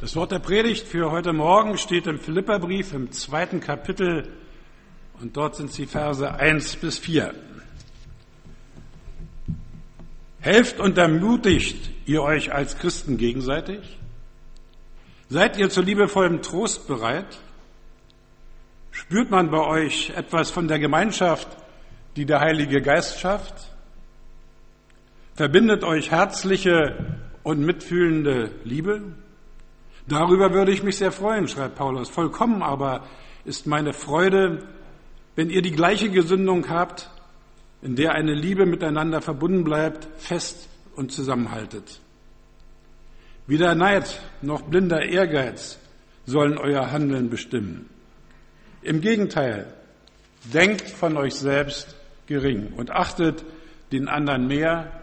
Das Wort der Predigt für heute Morgen steht im Philipperbrief im zweiten Kapitel und dort sind die Verse 1 bis 4. Helft und ermutigt ihr euch als Christen gegenseitig? Seid ihr zu liebevollem Trost bereit? Spürt man bei euch etwas von der Gemeinschaft, die der Heilige Geist schafft? Verbindet euch herzliche und mitfühlende Liebe? Darüber würde ich mich sehr freuen, schreibt Paulus. Vollkommen aber ist meine Freude, wenn ihr die gleiche Gesundung habt, in der eine Liebe miteinander verbunden bleibt, fest und zusammenhaltet. Weder Neid noch blinder Ehrgeiz sollen euer Handeln bestimmen. Im Gegenteil, denkt von euch selbst gering und achtet den anderen mehr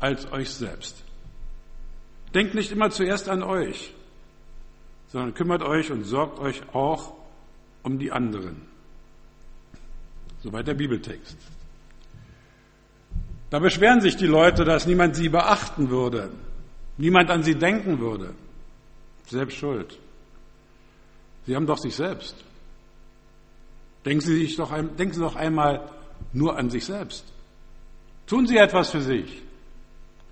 als euch selbst. Denkt nicht immer zuerst an euch, sondern kümmert euch und sorgt euch auch um die anderen. Soweit der Bibeltext. Da beschweren sich die Leute, dass niemand sie beachten würde, niemand an sie denken würde. Selbst schuld. Sie haben doch sich selbst. Denken Sie, sich doch, denken Sie doch einmal nur an sich selbst. Tun Sie etwas für sich.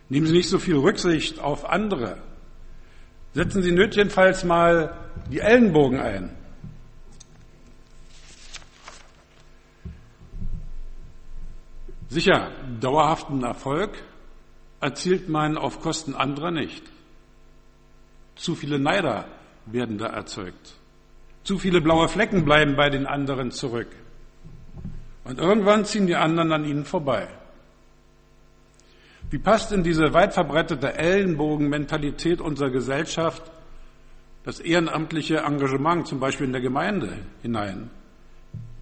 Nehmen Sie nicht so viel Rücksicht auf andere. Setzen Sie nötigenfalls mal die Ellenbogen ein. Sicher, dauerhaften Erfolg erzielt man auf Kosten anderer nicht. Zu viele Neider werden da erzeugt. Zu viele blaue Flecken bleiben bei den anderen zurück. Und irgendwann ziehen die anderen an ihnen vorbei. Wie passt in diese weit verbreitete Ellenbogenmentalität unserer Gesellschaft das ehrenamtliche Engagement zum Beispiel in der Gemeinde hinein?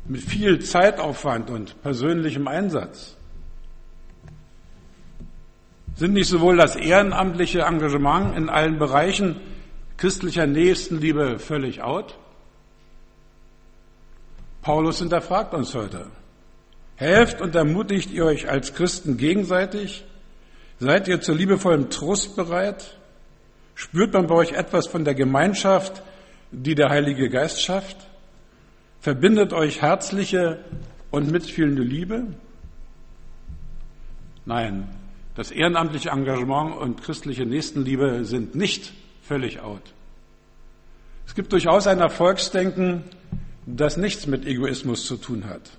Mit viel Zeitaufwand und persönlichem Einsatz. Sind nicht sowohl das ehrenamtliche Engagement in allen Bereichen christlicher Nächstenliebe völlig out? Paulus hinterfragt uns heute. Helft und ermutigt ihr euch als Christen gegenseitig? Seid ihr zu liebevollem Trost bereit? Spürt man bei euch etwas von der Gemeinschaft, die der Heilige Geist schafft? Verbindet euch herzliche und mitfühlende Liebe? Nein, das ehrenamtliche Engagement und christliche Nächstenliebe sind nicht völlig out. Es gibt durchaus ein Erfolgsdenken, das nichts mit Egoismus zu tun hat.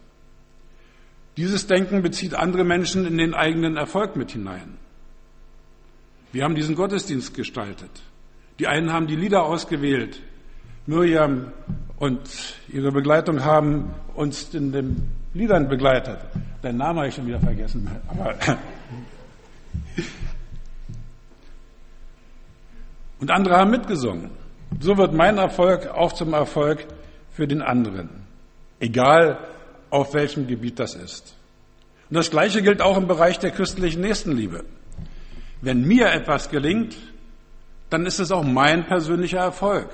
Dieses Denken bezieht andere Menschen in den eigenen Erfolg mit hinein. Wir haben diesen Gottesdienst gestaltet. Die einen haben die Lieder ausgewählt. Miriam und ihre Begleitung haben uns in den Liedern begleitet. Deinen Namen habe ich schon wieder vergessen. Aber und andere haben mitgesungen. So wird mein Erfolg auch zum Erfolg für den anderen. Egal, auf welchem Gebiet das ist. Und das Gleiche gilt auch im Bereich der christlichen Nächstenliebe. Wenn mir etwas gelingt, dann ist es auch mein persönlicher Erfolg.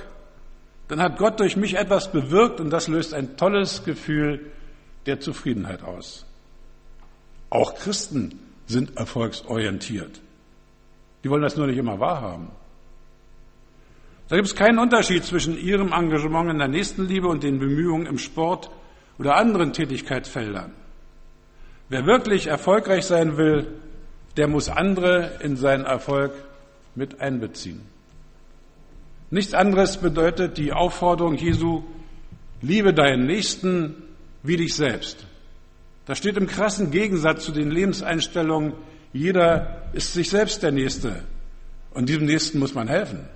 Dann hat Gott durch mich etwas bewirkt und das löst ein tolles Gefühl der Zufriedenheit aus. Auch Christen sind erfolgsorientiert. Die wollen das nur nicht immer wahrhaben. Da gibt es keinen Unterschied zwischen ihrem Engagement in der Nächstenliebe und den Bemühungen im Sport oder anderen Tätigkeitsfeldern. Wer wirklich erfolgreich sein will, der muss andere in seinen Erfolg mit einbeziehen. Nichts anderes bedeutet die Aufforderung Jesu, liebe deinen Nächsten wie dich selbst. Das steht im krassen Gegensatz zu den Lebenseinstellungen, jeder ist sich selbst der Nächste und diesem Nächsten muss man helfen.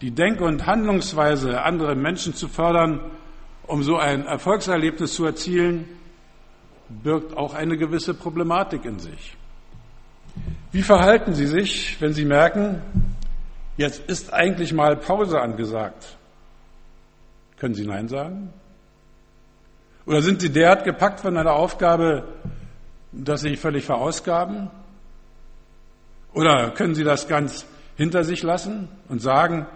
Die Denk- und Handlungsweise, andere Menschen zu fördern, um so ein Erfolgserlebnis zu erzielen, birgt auch eine gewisse Problematik in sich. Wie verhalten Sie sich, wenn Sie merken, jetzt ist eigentlich mal Pause angesagt? Können Sie Nein sagen? Oder sind Sie derart gepackt von einer Aufgabe, dass Sie völlig verausgaben? Oder können Sie das ganz hinter sich lassen und sagen,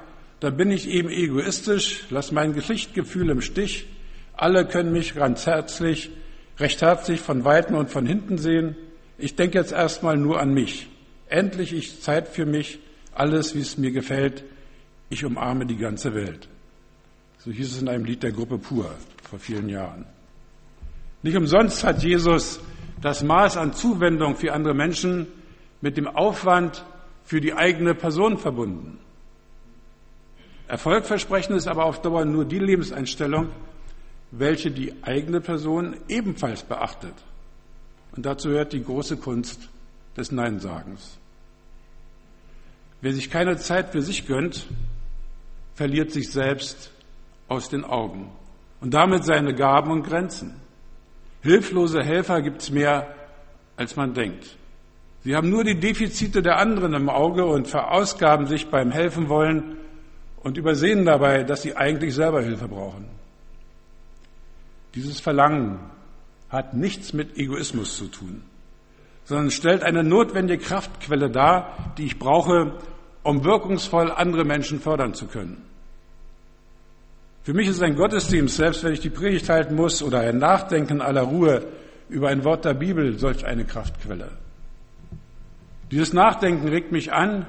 da bin ich eben egoistisch, lass mein Geschichtgefühl im Stich, alle können mich ganz herzlich recht herzlich von Weitem und von hinten sehen. Ich denke jetzt erstmal nur an mich. Endlich ist Zeit für mich, alles, wie es mir gefällt, ich umarme die ganze Welt. So hieß es in einem Lied der Gruppe Pur vor vielen Jahren. Nicht umsonst hat Jesus das Maß an Zuwendung für andere Menschen mit dem Aufwand für die eigene Person verbunden. Erfolgversprechen ist aber auf Dauer nur die Lebenseinstellung, welche die eigene Person ebenfalls beachtet. Und dazu gehört die große Kunst des Neinsagens. Wer sich keine Zeit für sich gönnt, verliert sich selbst aus den Augen und damit seine Gaben und Grenzen. Hilflose Helfer gibt es mehr, als man denkt. Sie haben nur die Defizite der anderen im Auge und verausgaben sich beim Helfen wollen und übersehen dabei, dass sie eigentlich selber Hilfe brauchen. Dieses Verlangen hat nichts mit Egoismus zu tun, sondern stellt eine notwendige Kraftquelle dar, die ich brauche, um wirkungsvoll andere Menschen fördern zu können. Für mich ist ein Gottesdienst, selbst wenn ich die Predigt halten muss oder ein Nachdenken aller Ruhe über ein Wort der Bibel, solch eine Kraftquelle. Dieses Nachdenken regt mich an,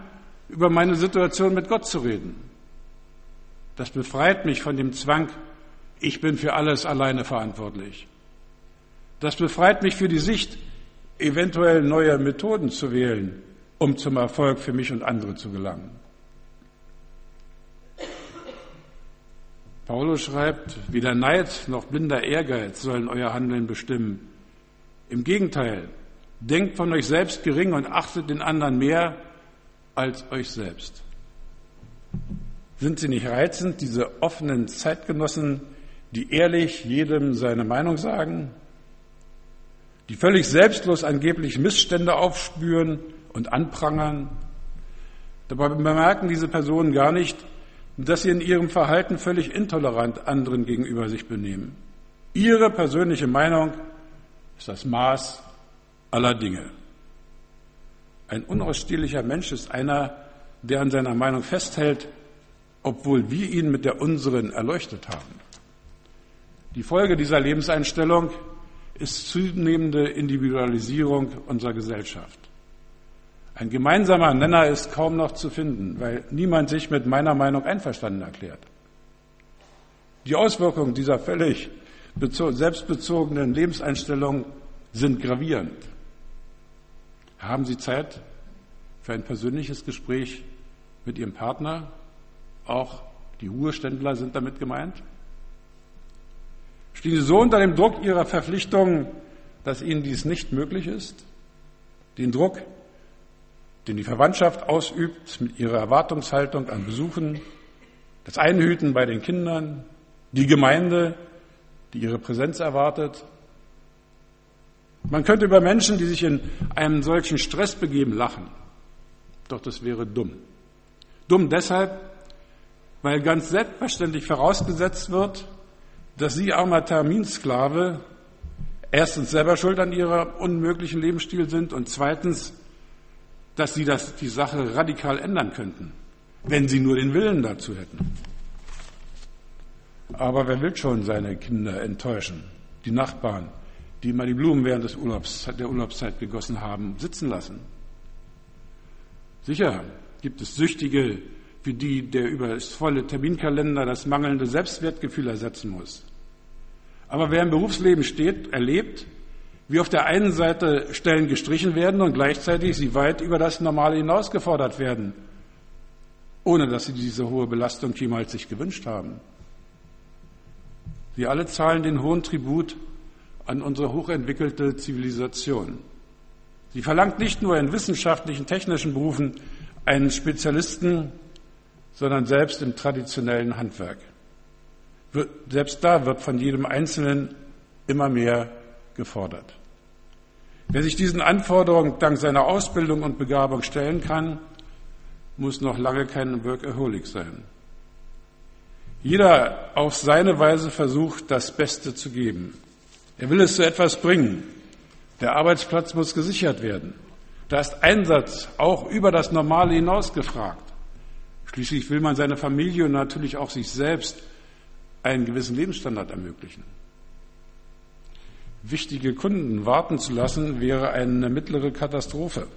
über meine Situation mit Gott zu reden. Das befreit mich von dem Zwang, ich bin für alles alleine verantwortlich. Das befreit mich für die Sicht, eventuell neue Methoden zu wählen, um zum Erfolg für mich und andere zu gelangen. Paulus schreibt, weder Neid noch blinder Ehrgeiz sollen euer Handeln bestimmen. Im Gegenteil, denkt von euch selbst gering und achtet den anderen mehr als euch selbst. Sind sie nicht reizend, diese offenen Zeitgenossen, die ehrlich jedem seine Meinung sagen, die völlig selbstlos angeblich Missstände aufspüren und anprangern? Dabei bemerken diese Personen gar nicht, dass sie in ihrem Verhalten völlig intolerant anderen gegenüber sich benehmen. Ihre persönliche Meinung ist das Maß aller Dinge. Ein unausstehlicher Mensch ist einer, der an seiner Meinung festhält obwohl wir ihn mit der unseren erleuchtet haben. Die Folge dieser Lebenseinstellung ist zunehmende Individualisierung unserer Gesellschaft. Ein gemeinsamer Nenner ist kaum noch zu finden, weil niemand sich mit meiner Meinung einverstanden erklärt. Die Auswirkungen dieser völlig selbstbezogenen Lebenseinstellung sind gravierend. Haben Sie Zeit für ein persönliches Gespräch mit Ihrem Partner auch die Ruheständler sind damit gemeint. Stehen Sie so unter dem Druck Ihrer Verpflichtungen, dass Ihnen dies nicht möglich ist? Den Druck, den die Verwandtschaft ausübt mit ihrer Erwartungshaltung an Besuchen, das Einhüten bei den Kindern, die Gemeinde, die ihre Präsenz erwartet. Man könnte über Menschen, die sich in einem solchen Stress begeben, lachen. Doch das wäre dumm. Dumm deshalb, weil ganz selbstverständlich vorausgesetzt wird, dass Sie, armer Terminsklave, erstens selber schuld an Ihrer unmöglichen Lebensstil sind und zweitens, dass Sie das, die Sache radikal ändern könnten, wenn Sie nur den Willen dazu hätten. Aber wer will schon seine Kinder enttäuschen? Die Nachbarn, die immer die Blumen während des Urlaubs, der Urlaubszeit gegossen haben, sitzen lassen. Sicher gibt es Süchtige, für die der über das volle Terminkalender das mangelnde Selbstwertgefühl ersetzen muss. Aber wer im Berufsleben steht, erlebt, wie auf der einen Seite Stellen gestrichen werden und gleichzeitig sie weit über das Normale hinaus gefordert werden, ohne dass sie diese hohe Belastung jemals sich gewünscht haben. Wir alle zahlen den hohen Tribut an unsere hochentwickelte Zivilisation. Sie verlangt nicht nur in wissenschaftlichen, technischen Berufen einen Spezialisten sondern selbst im traditionellen Handwerk. Selbst da wird von jedem Einzelnen immer mehr gefordert. Wer sich diesen Anforderungen dank seiner Ausbildung und Begabung stellen kann, muss noch lange kein Workaholic sein. Jeder auf seine Weise versucht, das Beste zu geben. Er will es zu etwas bringen. Der Arbeitsplatz muss gesichert werden. Da ist Einsatz auch über das Normale hinaus gefragt. Schließlich will man seiner Familie und natürlich auch sich selbst einen gewissen Lebensstandard ermöglichen. Wichtige Kunden warten zu lassen, wäre eine mittlere Katastrophe.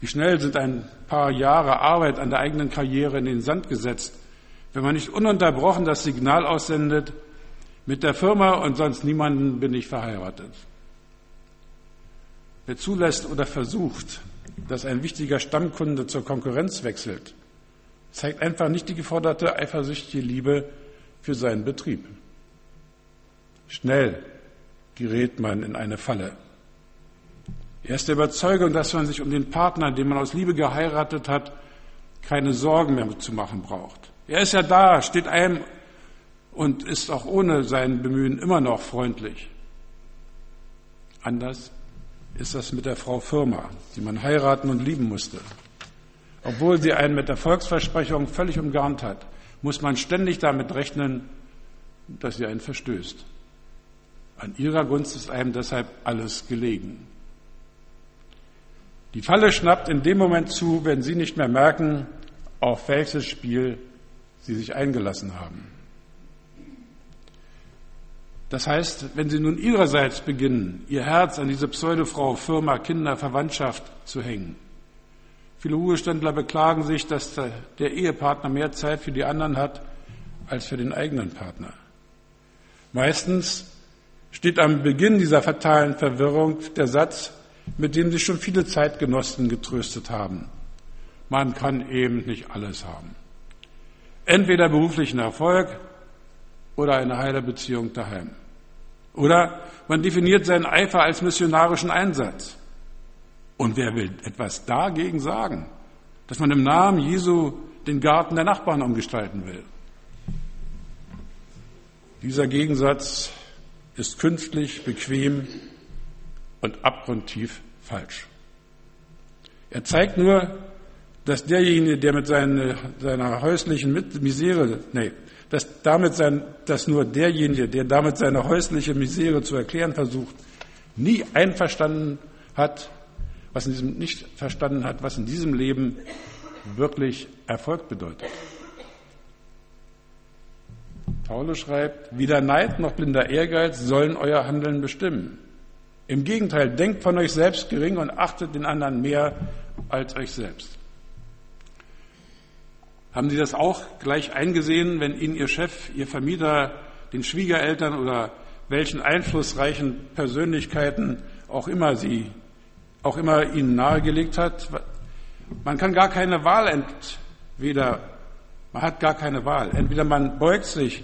Wie schnell sind ein paar Jahre Arbeit an der eigenen Karriere in den Sand gesetzt, wenn man nicht ununterbrochen das Signal aussendet, mit der Firma und sonst niemanden bin ich verheiratet. Wer zulässt oder versucht, dass ein wichtiger Stammkunde zur Konkurrenz wechselt, zeigt einfach nicht die geforderte eifersüchtige Liebe für seinen Betrieb. Schnell gerät man in eine Falle. Er ist der Überzeugung, dass man sich um den Partner, den man aus Liebe geheiratet hat, keine Sorgen mehr zu machen braucht. Er ist ja da, steht einem und ist auch ohne sein Bemühen immer noch freundlich. Anders ist das mit der Frau Firma, die man heiraten und lieben musste. Obwohl sie einen mit der Volksversprechung völlig umgarnt hat, muss man ständig damit rechnen, dass sie einen verstößt. An ihrer Gunst ist einem deshalb alles gelegen. Die Falle schnappt in dem Moment zu, wenn Sie nicht mehr merken, auf welches Spiel Sie sich eingelassen haben. Das heißt, wenn Sie nun Ihrerseits beginnen, Ihr Herz an diese Pseudofrau, Firma, Kinder, Verwandtschaft zu hängen, viele Ruheständler beklagen sich, dass der Ehepartner mehr Zeit für die anderen hat als für den eigenen Partner. Meistens steht am Beginn dieser fatalen Verwirrung der Satz, mit dem sich schon viele Zeitgenossen getröstet haben. Man kann eben nicht alles haben. Entweder beruflichen Erfolg oder eine heile Beziehung daheim. Oder man definiert seinen Eifer als missionarischen Einsatz. Und wer will etwas dagegen sagen, dass man im Namen Jesu den Garten der Nachbarn umgestalten will? Dieser Gegensatz ist künstlich, bequem und abgrundtief falsch. Er zeigt nur, dass derjenige, der mit seiner, seiner häuslichen Misere, nee, dass damit sein, dass nur derjenige, der damit seine häusliche Misere zu erklären versucht, nie einverstanden hat, was in diesem, nicht verstanden hat, was in diesem Leben wirklich Erfolg bedeutet. Paulus schreibt, weder Neid noch blinder Ehrgeiz sollen euer Handeln bestimmen. Im Gegenteil, denkt von euch selbst gering und achtet den anderen mehr als euch selbst. Haben Sie das auch gleich eingesehen, wenn Ihnen Ihr Chef, Ihr Vermieter, den Schwiegereltern oder welchen einflussreichen Persönlichkeiten auch immer Sie, auch immer Ihnen nahegelegt hat? Man kann gar keine Wahl entweder, man hat gar keine Wahl. Entweder man beugt sich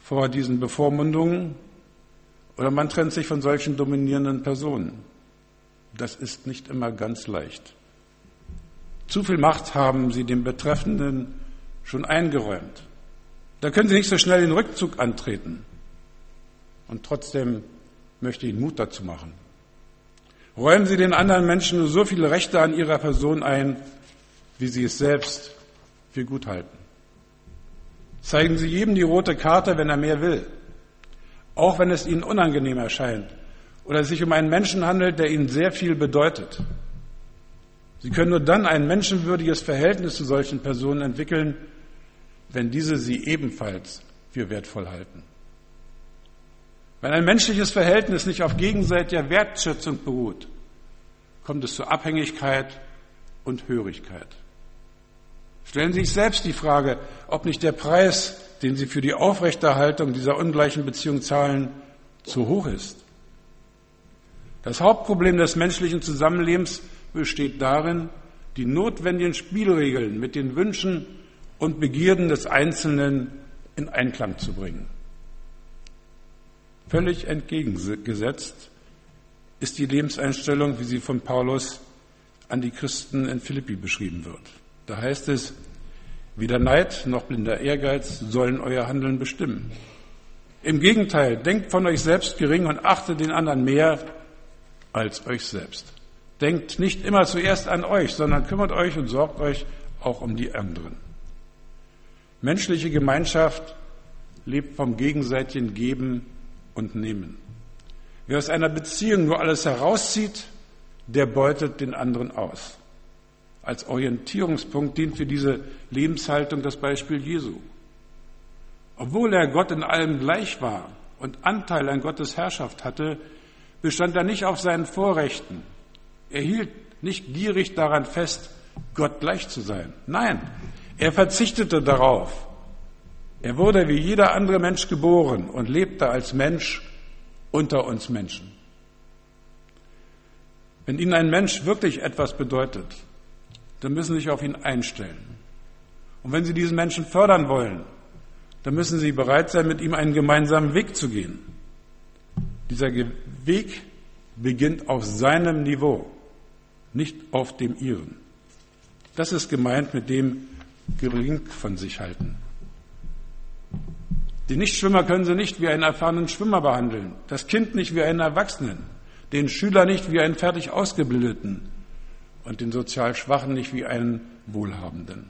vor diesen Bevormundungen oder man trennt sich von solchen dominierenden Personen. Das ist nicht immer ganz leicht. Zu viel Macht haben sie dem Betreffenden schon eingeräumt. Da können sie nicht so schnell den Rückzug antreten. Und trotzdem möchte ich Ihnen Mut dazu machen. Räumen Sie den anderen Menschen nur so viele Rechte an ihrer Person ein, wie sie es selbst für gut halten. Zeigen Sie jedem die rote Karte, wenn er mehr will auch wenn es ihnen unangenehm erscheint oder es sich um einen Menschen handelt, der ihnen sehr viel bedeutet. Sie können nur dann ein menschenwürdiges Verhältnis zu solchen Personen entwickeln, wenn diese sie ebenfalls für wertvoll halten. Wenn ein menschliches Verhältnis nicht auf gegenseitiger Wertschätzung beruht, kommt es zur Abhängigkeit und Hörigkeit. Stellen Sie sich selbst die Frage, ob nicht der Preis, den Sie für die Aufrechterhaltung dieser ungleichen Beziehung zahlen, zu hoch ist. Das Hauptproblem des menschlichen Zusammenlebens besteht darin, die notwendigen Spielregeln mit den Wünschen und Begierden des Einzelnen in Einklang zu bringen. Völlig entgegengesetzt ist die Lebenseinstellung, wie sie von Paulus an die Christen in Philippi beschrieben wird. Da heißt es, weder Neid noch blinder Ehrgeiz sollen euer Handeln bestimmen. Im Gegenteil, denkt von euch selbst gering und achtet den anderen mehr als euch selbst. Denkt nicht immer zuerst an euch, sondern kümmert euch und sorgt euch auch um die anderen. Menschliche Gemeinschaft lebt vom gegenseitigen Geben und Nehmen. Wer aus einer Beziehung nur alles herauszieht, der beutet den anderen aus. Als Orientierungspunkt dient für diese Lebenshaltung das Beispiel Jesu. Obwohl er Gott in allem gleich war und Anteil an Gottes Herrschaft hatte, bestand er nicht auf seinen Vorrechten. Er hielt nicht gierig daran fest, Gott gleich zu sein. Nein, er verzichtete darauf. Er wurde wie jeder andere Mensch geboren und lebte als Mensch unter uns Menschen. Wenn Ihnen ein Mensch wirklich etwas bedeutet, dann müssen Sie sich auf ihn einstellen. Und wenn Sie diesen Menschen fördern wollen, dann müssen Sie bereit sein, mit ihm einen gemeinsamen Weg zu gehen. Dieser Weg beginnt auf seinem Niveau, nicht auf dem Ihren. Das ist gemeint mit dem gering von sich halten. Die Nichtschwimmer können Sie nicht wie einen erfahrenen Schwimmer behandeln, das Kind nicht wie einen Erwachsenen, den Schüler nicht wie einen fertig Ausgebildeten und den sozial Schwachen nicht wie einen Wohlhabenden.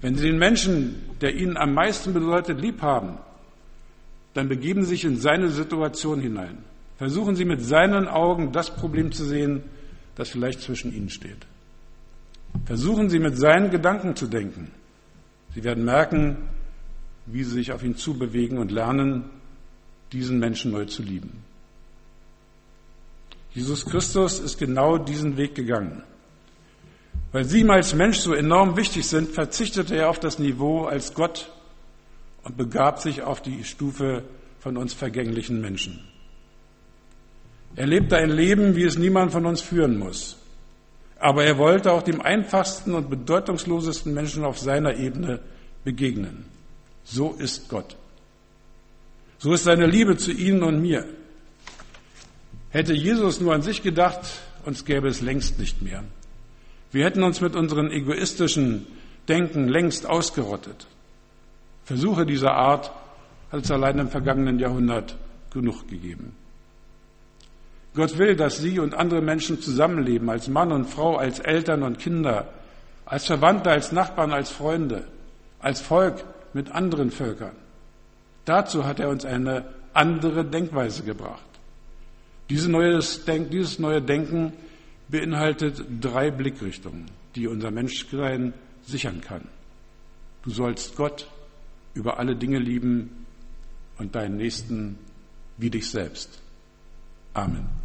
Wenn Sie den Menschen, der Ihnen am meisten bedeutet, lieb haben, dann begeben Sie sich in seine Situation hinein. Versuchen Sie mit seinen Augen das Problem zu sehen, das vielleicht zwischen Ihnen steht. Versuchen Sie mit seinen Gedanken zu denken. Sie werden merken, wie Sie sich auf ihn zubewegen und lernen, diesen Menschen neu zu lieben. Jesus Christus ist genau diesen Weg gegangen. Weil Sie ihm als Mensch so enorm wichtig sind, verzichtete er auf das Niveau als Gott und begab sich auf die Stufe von uns vergänglichen Menschen. Er lebte ein Leben, wie es niemand von uns führen muss. Aber er wollte auch dem einfachsten und bedeutungslosesten Menschen auf seiner Ebene begegnen. So ist Gott. So ist seine Liebe zu Ihnen und mir. Hätte Jesus nur an sich gedacht, uns gäbe es längst nicht mehr. Wir hätten uns mit unseren egoistischen Denken längst ausgerottet. Versuche dieser Art hat es allein im vergangenen Jahrhundert genug gegeben. Gott will, dass Sie und andere Menschen zusammenleben, als Mann und Frau, als Eltern und Kinder, als Verwandte, als Nachbarn, als Freunde, als Volk mit anderen Völkern. Dazu hat er uns eine andere Denkweise gebracht. Dieses neue Denken beinhaltet drei Blickrichtungen, die unser Menschsein sichern kann. Du sollst Gott über alle Dinge lieben und deinen Nächsten wie dich selbst. Amen.